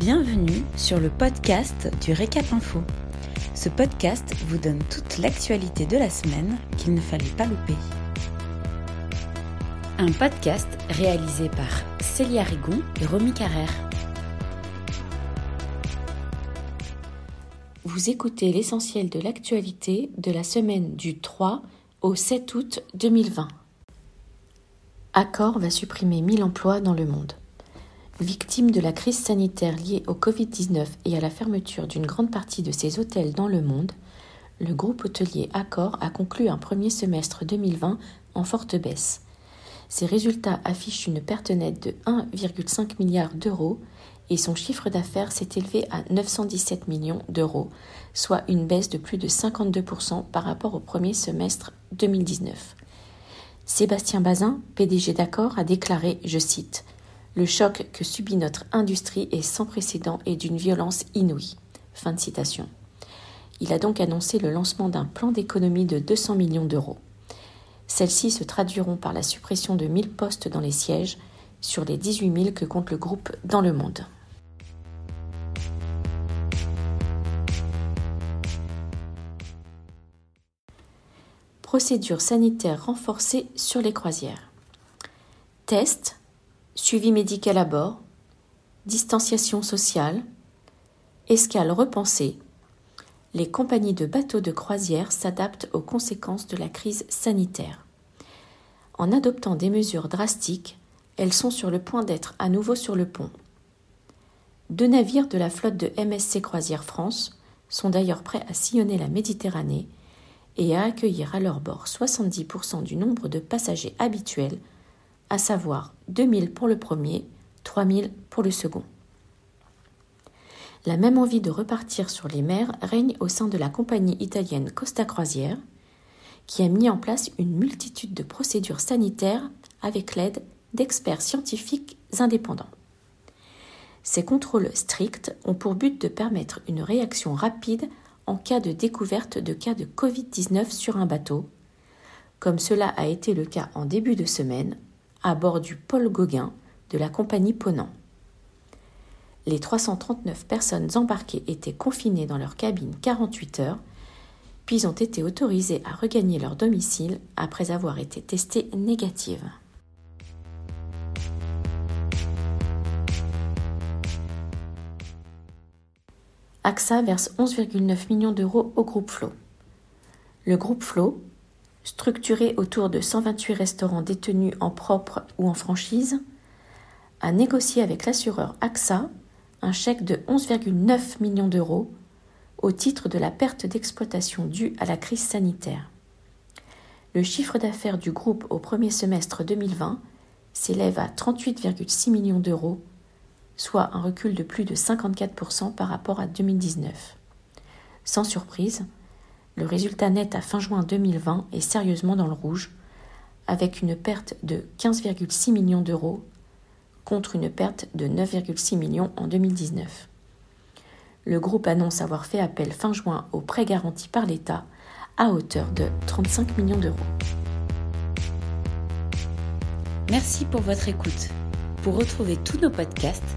Bienvenue sur le podcast du Récap Info. Ce podcast vous donne toute l'actualité de la semaine qu'il ne fallait pas louper. Un podcast réalisé par Célia Rigon et Romy Carrère. Vous écoutez l'essentiel de l'actualité de la semaine du 3 au 7 août 2020. Accor va supprimer 1000 emplois dans le monde. Victime de la crise sanitaire liée au Covid-19 et à la fermeture d'une grande partie de ses hôtels dans le monde, le groupe hôtelier Accor a conclu un premier semestre 2020 en forte baisse. Ses résultats affichent une perte nette de 1,5 milliard d'euros et son chiffre d'affaires s'est élevé à 917 millions d'euros, soit une baisse de plus de 52% par rapport au premier semestre 2019. Sébastien Bazin, PDG d'Accor, a déclaré, je cite, Le choc que subit notre industrie est sans précédent et d'une violence inouïe. Il a donc annoncé le lancement d'un plan d'économie de 200 millions d'euros. Celles-ci se traduiront par la suppression de 1000 postes dans les sièges sur les 18 000 que compte le groupe dans le monde. Procédure sanitaire renforcée sur les croisières. Test, suivi médical à bord, distanciation sociale, escale repensée. Les compagnies de bateaux de croisière s'adaptent aux conséquences de la crise sanitaire. En adoptant des mesures drastiques, elles sont sur le point d'être à nouveau sur le pont. Deux navires de la flotte de MSC Croisière France sont d'ailleurs prêts à sillonner la Méditerranée et à accueillir à leur bord 70% du nombre de passagers habituels, à savoir 2000 pour le premier, 3000 pour le second. La même envie de repartir sur les mers règne au sein de la compagnie italienne Costa Croisière, qui a mis en place une multitude de procédures sanitaires avec l'aide d'experts scientifiques indépendants. Ces contrôles stricts ont pour but de permettre une réaction rapide en cas de découverte de cas de Covid-19 sur un bateau, comme cela a été le cas en début de semaine à bord du Paul Gauguin de la compagnie Ponant. Les 339 personnes embarquées étaient confinées dans leur cabine 48 heures, puis ont été autorisées à regagner leur domicile après avoir été testées négatives. AXA verse 11,9 millions d'euros au groupe Flo. Le groupe Flo, structuré autour de 128 restaurants détenus en propre ou en franchise, a négocié avec l'assureur AXA un chèque de 11,9 millions d'euros au titre de la perte d'exploitation due à la crise sanitaire. Le chiffre d'affaires du groupe au premier semestre 2020 s'élève à 38,6 millions d'euros soit un recul de plus de 54% par rapport à 2019. Sans surprise, le résultat net à fin juin 2020 est sérieusement dans le rouge, avec une perte de 15,6 millions d'euros contre une perte de 9,6 millions en 2019. Le groupe annonce avoir fait appel fin juin aux prêts garantis par l'État à hauteur de 35 millions d'euros. Merci pour votre écoute. Pour retrouver tous nos podcasts,